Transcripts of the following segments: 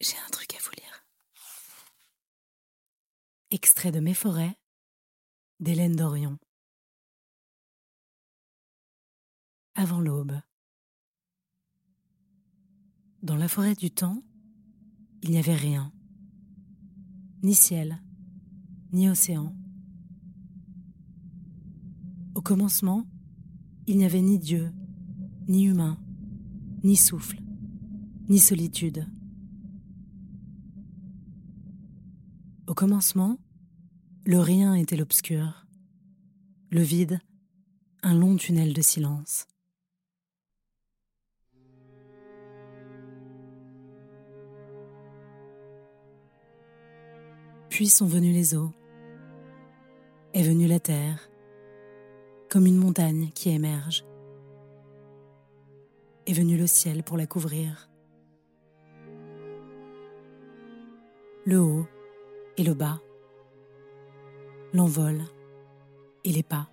J'ai un truc à vous lire. Extrait de Mes forêts d'Hélène Dorion. Avant l'aube. Dans la forêt du temps, il n'y avait rien. Ni ciel, ni océan. Au commencement, il n'y avait ni Dieu, ni humain, ni souffle, ni solitude. Au commencement, le rien était l'obscur, le vide, un long tunnel de silence. Puis sont venus les eaux, est venue la terre, comme une montagne qui émerge, est venu le ciel pour la couvrir. Le haut et le bas, l'envol et les pas.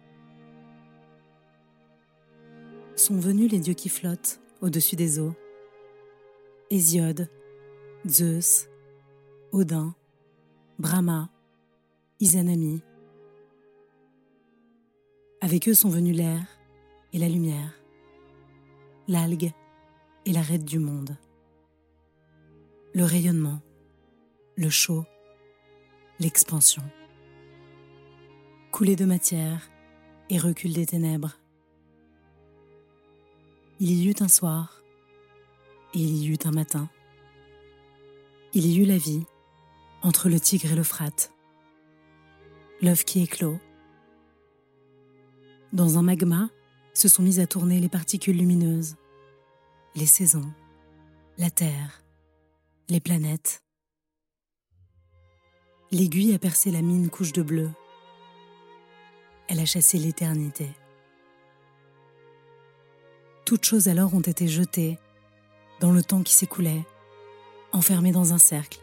Sont venus les dieux qui flottent au-dessus des eaux. Hésiode, Zeus, Odin, Brahma, Izanami. Avec eux sont venus l'air et la lumière, l'algue et l'arête du monde, le rayonnement, le chaud, l'expansion. Coulée de matière et recul des ténèbres. Il y eut un soir et il y eut un matin. Il y eut la vie entre le Tigre et l'Euphrate. L'œuf qui éclot. Dans un magma se sont mises à tourner les particules lumineuses, les saisons, la Terre, les planètes, L'aiguille a percé la mine couche de bleu. Elle a chassé l'éternité. Toutes choses alors ont été jetées dans le temps qui s'écoulait, enfermées dans un cercle,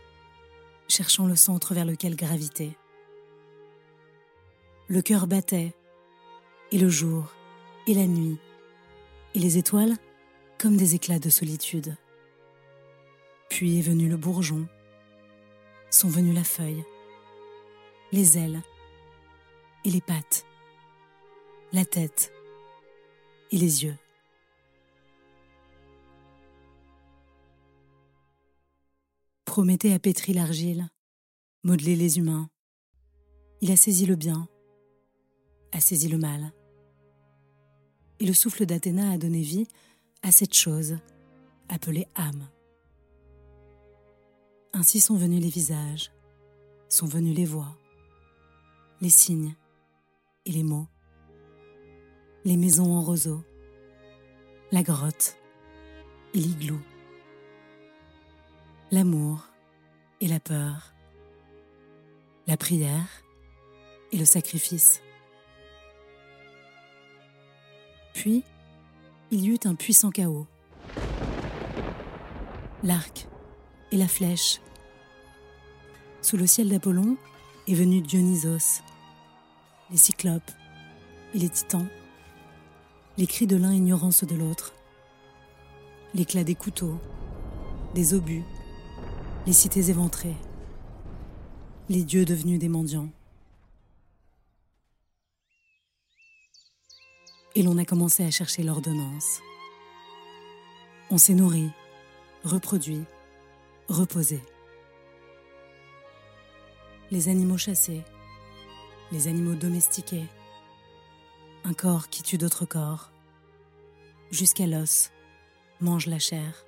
cherchant le centre vers lequel graviter. Le cœur battait, et le jour, et la nuit, et les étoiles comme des éclats de solitude. Puis est venu le bourgeon, sont venues la feuille, les ailes et les pattes, la tête et les yeux. Prométhée a pétri l'argile, modelé les humains. Il a saisi le bien, a saisi le mal. Et le souffle d'Athéna a donné vie à cette chose appelée âme. Ainsi sont venus les visages, sont venues les voix, les signes et les mots, les maisons en roseau, la grotte et l'igloo, l'amour et la peur, la prière et le sacrifice. Puis, il y eut un puissant chaos. L'arc et la flèche. Sous le ciel d'Apollon est venu Dionysos, les cyclopes et les titans, les cris de l'un ignorant ceux de l'autre, l'éclat des couteaux, des obus, les cités éventrées, les dieux devenus des mendiants. Et l'on a commencé à chercher l'ordonnance. On s'est nourri, reproduit, reposé. Les animaux chassés, les animaux domestiqués, un corps qui tue d'autres corps, jusqu'à l'os, mange la chair.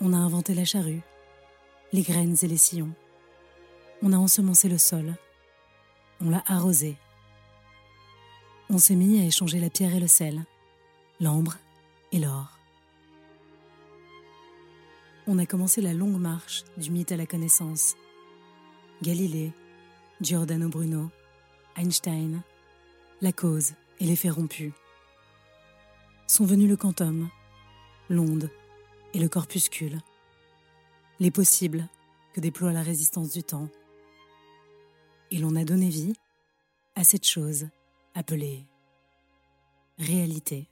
On a inventé la charrue, les graines et les sillons. On a ensemencé le sol, on l'a arrosé. On s'est mis à échanger la pierre et le sel, l'ambre et l'or. On a commencé la longue marche du mythe à la connaissance. Galilée, Giordano Bruno, Einstein, la cause et l'effet rompu. Sont venus le quantum, l'onde et le corpuscule, les possibles que déploie la résistance du temps. Et l'on a donné vie à cette chose appelée réalité.